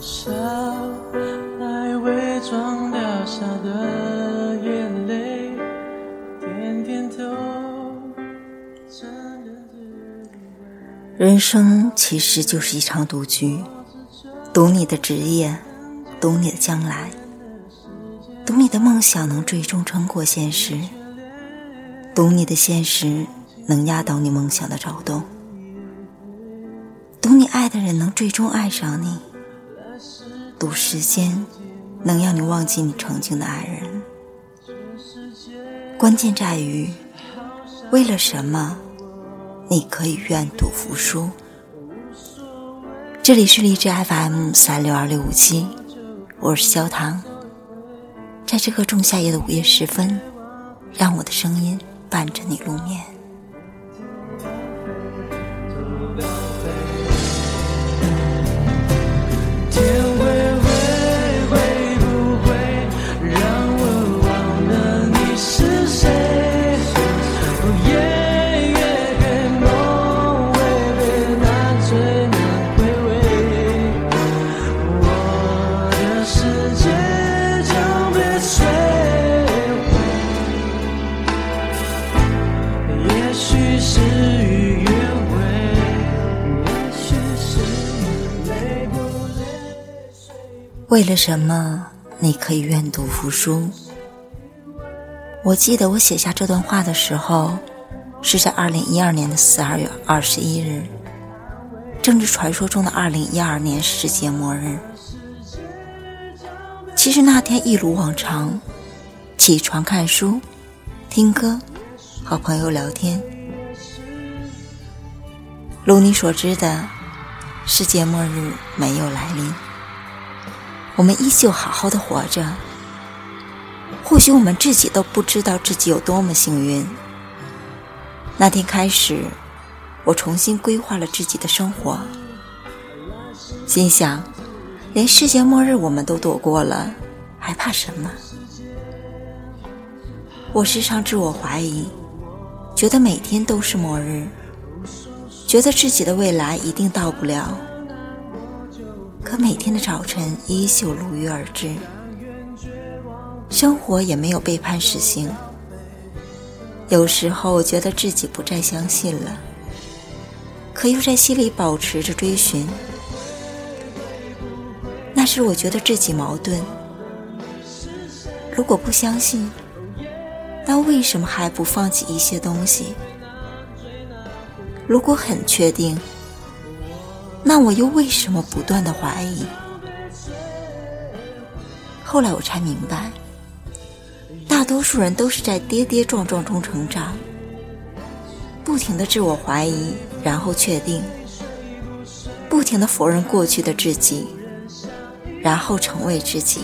笑，来伪装掉下的眼泪，点点头。承认自己人生其实就是一场赌局，赌你的职业，赌你的将来，赌你的梦想能最终撑过现实，赌你的现实能压倒你梦想的躁动，赌你爱的人能最终爱上你，赌时间能让你忘记你曾经的爱人。关键在于，为了什么，你可以愿赌服输。这里是荔枝 FM 三六二六五七，我是焦糖。在这个仲夏夜的午夜时分，让我的声音伴着你入眠。为了什么你可以愿赌服输？我记得我写下这段话的时候，是在二零一二年的十二月二十一日，正是传说中的二零一二年世界末日。其实那天一如往常，起床看书、听歌、和朋友聊天。如你所知的，世界末日没有来临。我们依旧好好的活着。或许我们自己都不知道自己有多么幸运。那天开始，我重新规划了自己的生活，心想，连世界末日我们都躲过了，还怕什么？我时常自我怀疑，觉得每天都是末日，觉得自己的未来一定到不了。可每天的早晨依旧如约而至，生活也没有背叛实行。有时候觉得自己不再相信了，可又在心里保持着追寻。那时我觉得自己矛盾，如果不相信，那为什么还不放弃一些东西？如果很确定，那我又为什么不断的怀疑？后来我才明白，大多数人都是在跌跌撞撞中成长，不停的自我怀疑，然后确定，不停的否认过去的自己，然后成为自己。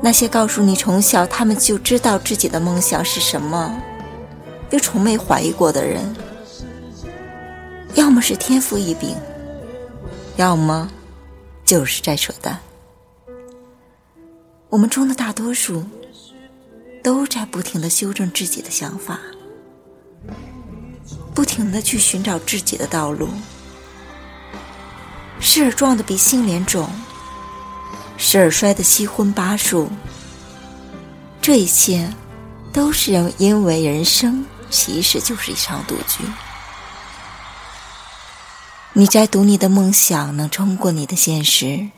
那些告诉你从小他们就知道自己的梦想是什么，又从没怀疑过的人。要么是天赋异禀，要么就是在扯淡。我们中的大多数都在不停的修正自己的想法，不停的去寻找自己的道路。时而撞得鼻青脸肿，时而摔得七荤八素。这一切都是因为人生其实就是一场赌局。你在赌你的梦想能冲过你的现实，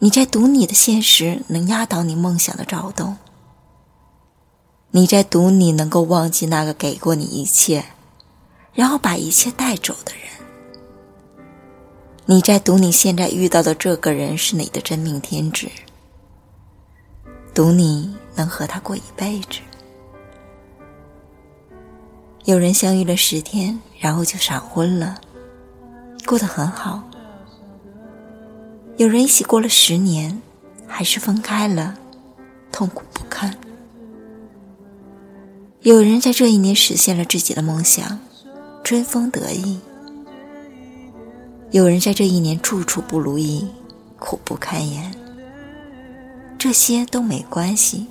你在赌你的现实能压倒你梦想的躁动，你在赌你能够忘记那个给过你一切，然后把一切带走的人，你在赌你现在遇到的这个人是你的真命天子，赌你能和他过一辈子。有人相遇了十天，然后就闪婚了。过得很好。有人一起过了十年，还是分开了，痛苦不堪。有人在这一年实现了自己的梦想，春风得意；有人在这一年处处不如意，苦不堪言。这些都没关系。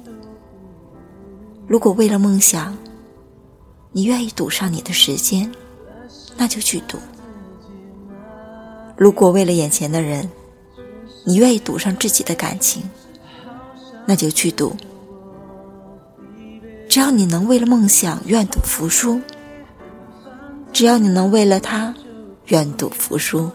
如果为了梦想，你愿意赌上你的时间，那就去赌。如果为了眼前的人，你愿意赌上自己的感情，那就去赌。只要你能为了梦想愿赌服输，只要你能为了他愿赌服输。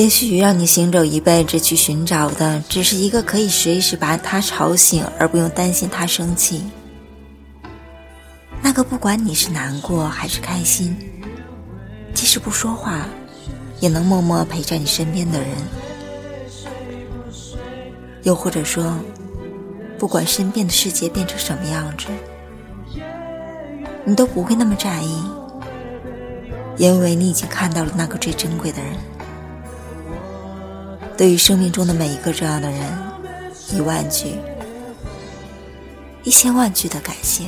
也许让你行走一辈子去寻找的，只是一个可以随时把他吵醒而不用担心他生气，那个不管你是难过还是开心，即使不说话，也能默默陪在你身边的人。又或者说，不管身边的世界变成什么样子，你都不会那么在意，因为你已经看到了那个最珍贵的人。对于生命中的每一个这样的人，一万句、一千万句的感谢。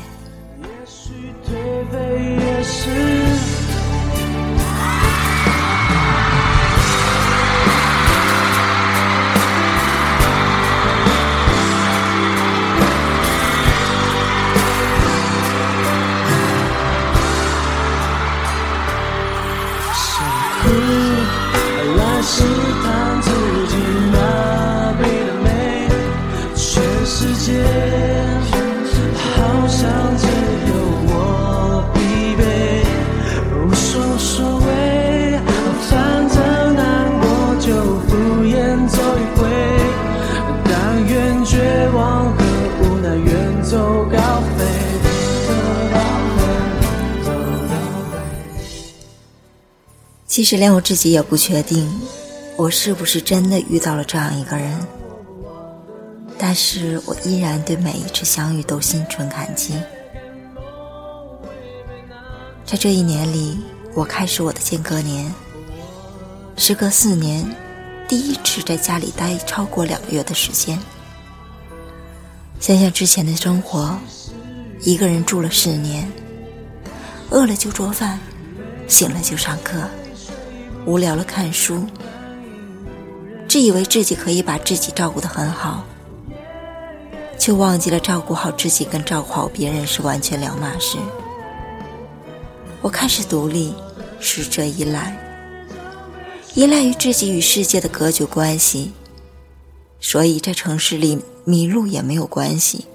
其实连我自己也不确定，我是不是真的遇到了这样一个人。但是我依然对每一次相遇都心存感激。在这一年里，我开始我的间隔年。时隔四年，第一次在家里待超过两个月的时间。想想之前的生活，一个人住了四年，饿了就做饭，醒了就上课。无聊了看书，自以为自己可以把自己照顾得很好，却忘记了照顾好自己跟照顾好别人是完全两码事。我开始独立，试着依赖，依赖于自己与世界的隔绝关系，所以在城市里迷路也没有关系，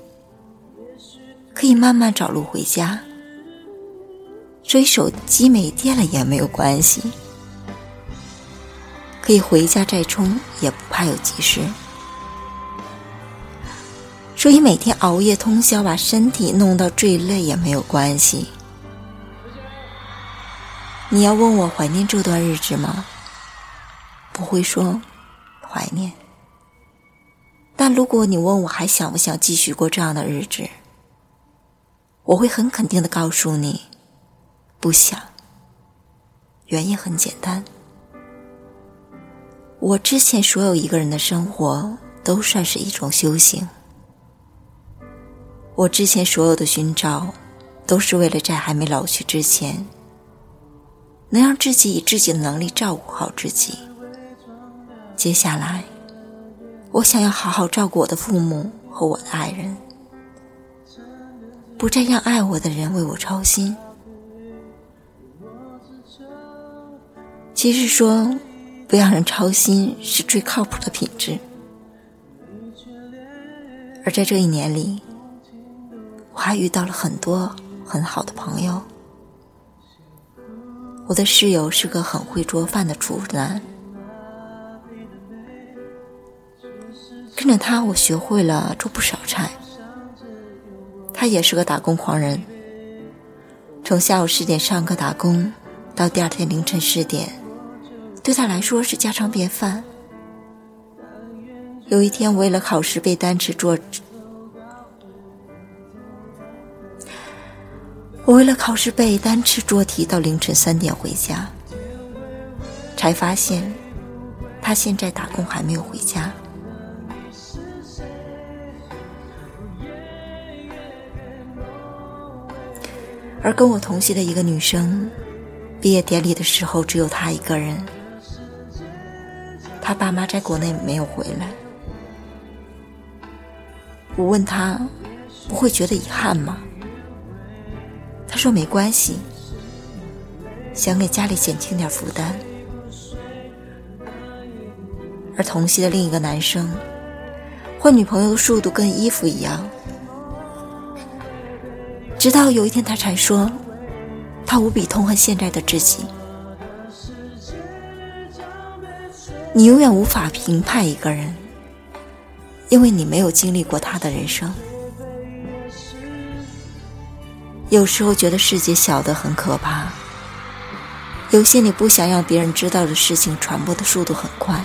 可以慢慢找路回家。所以手机没电了也没有关系。可以回家再充，也不怕有急事。所以每天熬夜通宵，把身体弄到最累也没有关系。你要问我怀念这段日子吗？不会说怀念。但如果你问我还想不想继续过这样的日子，我会很肯定的告诉你，不想。原因很简单。我之前所有一个人的生活都算是一种修行。我之前所有的寻找，都是为了在还没老去之前，能让自己以自己的能力照顾好自己。接下来，我想要好好照顾我的父母和我的爱人，不再让爱我的人为我操心。其实说。不让人操心是最靠谱的品质。而在这一年里，我还遇到了很多很好的朋友。我的室友是个很会做饭的厨男，跟着他，我学会了做不少菜。他也是个打工狂人，从下午四点上课打工，到第二天凌晨四点。对他来说是家常便饭。有一天我为了考试背单词做我为了考试背单词做题到凌晨三点回家才发现他现在打工还没有回家。而跟我同系的一个女生毕业典礼的时候只有她一个人他爸妈在国内没有回来。我问他，不会觉得遗憾吗？他说没关系，想给家里减轻点负担。而同系的另一个男生，换女朋友的速度跟衣服一样。直到有一天，他才说，他无比痛恨现在的自己。你永远无法评判一个人，因为你没有经历过他的人生。有时候觉得世界小得很可怕，有些你不想让别人知道的事情传播的速度很快。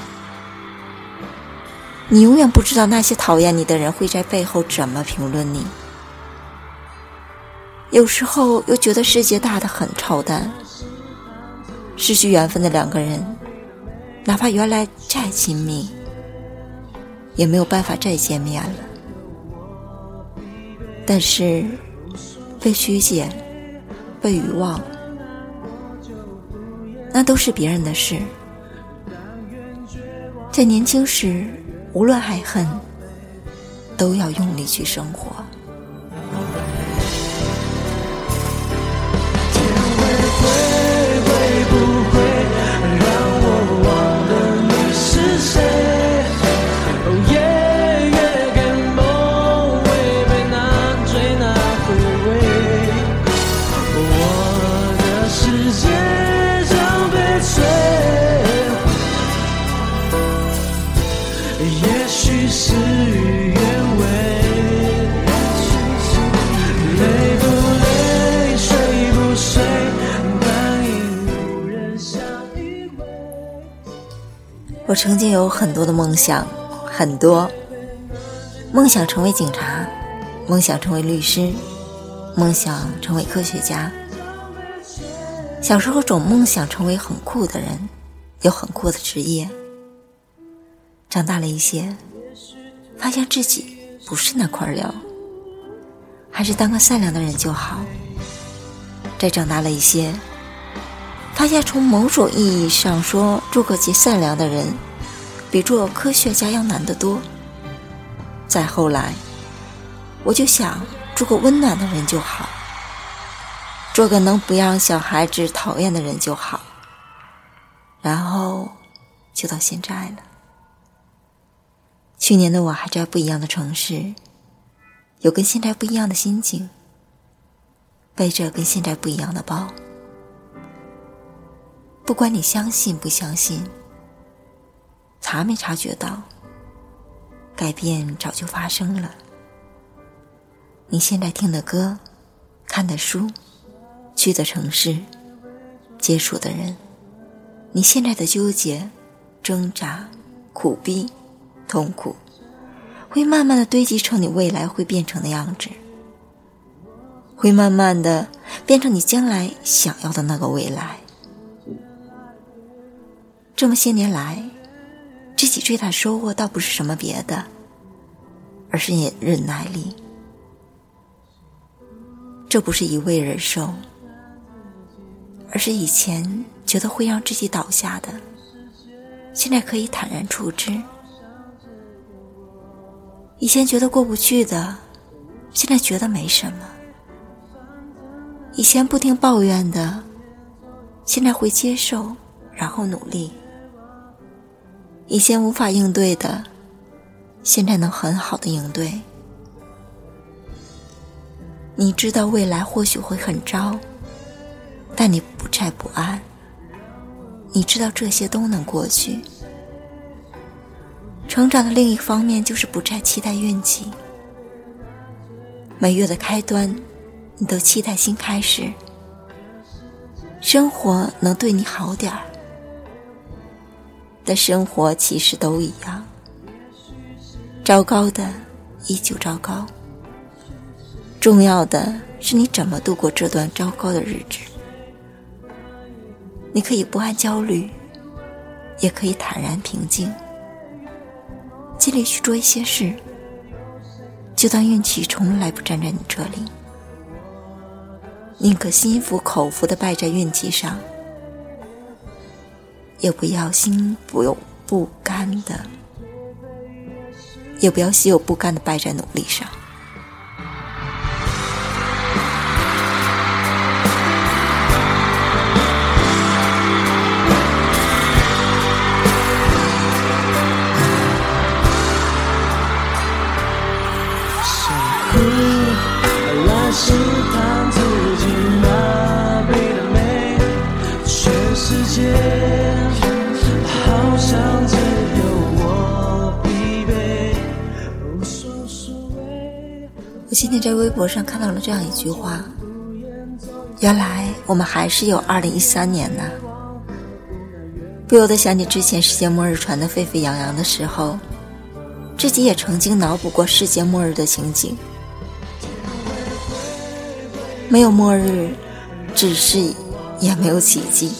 你永远不知道那些讨厌你的人会在背后怎么评论你。有时候又觉得世界大得很超淡，失去缘分的两个人，哪怕原来再亲密，也没有办法再见面了。但是，被曲解、被遗忘，那都是别人的事。在年轻时，无论爱恨，都要用力去生活。曾经有很多的梦想，很多梦想成为警察，梦想成为律师，梦想成为科学家。小时候总梦想成为很酷的人，有很酷的职业。长大了一些，发现自己不是那块料，还是当个善良的人就好。再长大了一些。发现，从某种意义上说，做个极善良的人，比做科学家要难得多。再后来，我就想做个温暖的人就好，做个能不让小孩子讨厌的人就好。然后，就到现在了。去年的我还在不一样的城市，有跟现在不一样的心境，背着跟现在不一样的包。不管你相信不相信，察没察觉到，改变早就发生了。你现在听的歌、看的书、去的城市、接触的人，你现在的纠结、挣扎、苦逼、痛苦，会慢慢的堆积成你未来会变成的样子，会慢慢的变成你将来想要的那个未来。这么些年来，自己最大的收获倒不是什么别的，而是你忍耐力。这不是一味忍受，而是以前觉得会让自己倒下的，现在可以坦然处之；以前觉得过不去的，现在觉得没什么；以前不停抱怨的，现在会接受，然后努力。以前无法应对的，现在能很好的应对。你知道未来或许会很糟，但你不再不安。你知道这些都能过去。成长的另一方面就是不再期待运气。每月的开端，你都期待新开始。生活能对你好点儿。的生活其实都一样，糟糕的依旧糟糕。重要的是你怎么度过这段糟糕的日子。你可以不安焦虑，也可以坦然平静，尽力去做一些事，就当运气从来不站在你这里。宁可心服口服的败在运气上，也不要心不有不甘的，也不要心有不甘的败在努力上。我今天在微博上看到了这样一句话：原来我们还是有二零一三年呢。不由得想起之前世界末日传得沸沸扬扬的时候，自己也曾经脑补过世界末日的情景。没有末日，只是也没有奇迹。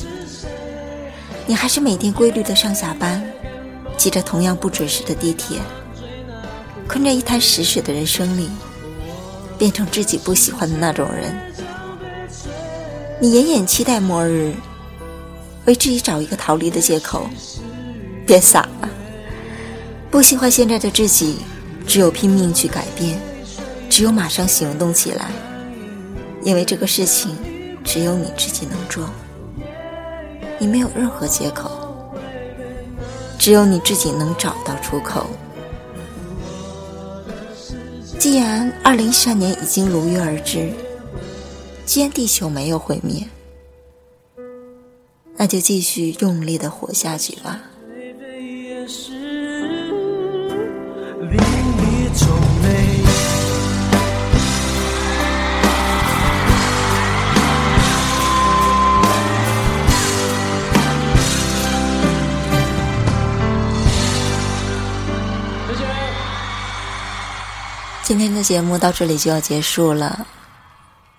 你还是每天规律的上下班，挤着同样不准时的地铁，困在一滩死水的人生里，变成自己不喜欢的那种人。你隐隐期待末日，为自己找一个逃离的借口。别傻了，不喜欢现在的自己，只有拼命去改变，只有马上行动起来。因为这个事情只有你自己能做，你没有任何借口，只有你自己能找到出口。既然二零一三年已经如约而至，既然地球没有毁灭，那就继续用力的活下去吧。今天的节目到这里就要结束了。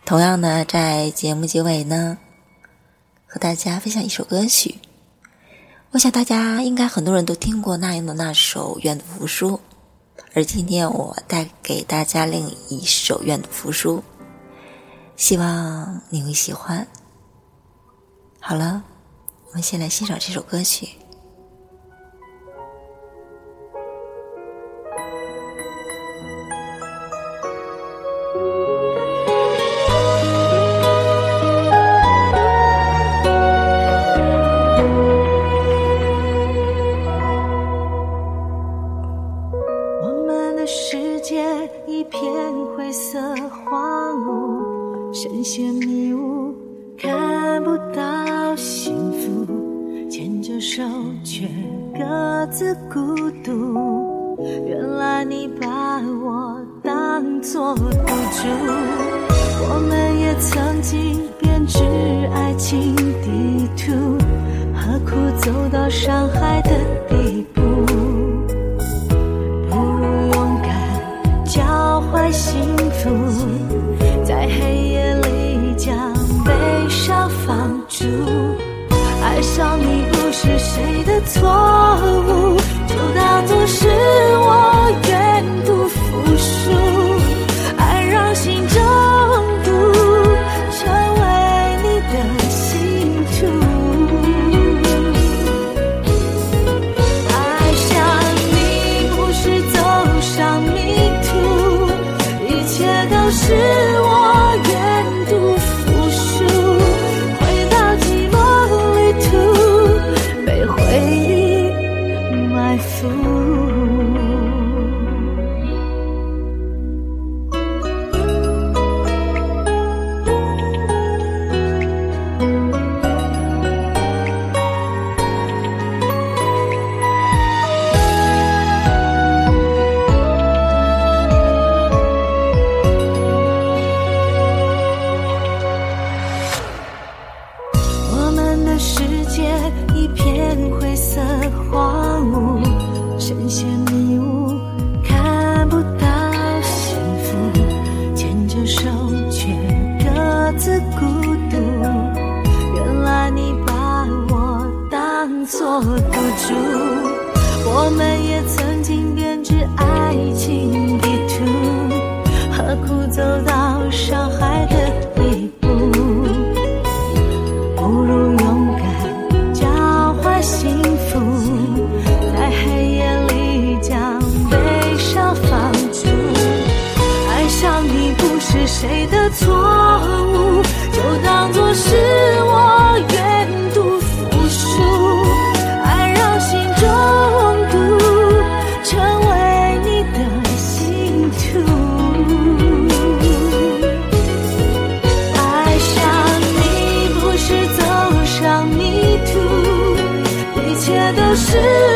同样呢，在节目结尾呢，和大家分享一首歌曲。我想大家应该很多人都听过那英的那首《愿赌服输》，而今天我带给大家另一首《愿赌服输》，希望你会喜欢。好了，我们先来欣赏这首歌曲。福，在黑夜里将悲伤放逐。爱上你不是谁的错误，就当作是路，我们也曾经编织爱情地图，何苦走到伤害的地步？不如勇敢交换幸福，在黑夜里将悲伤放逐。爱上你不是谁的错误，就当做是我。是。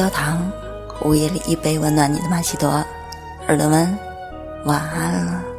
焦糖午夜里一杯温暖你的玛奇朵耳朵们晚安了。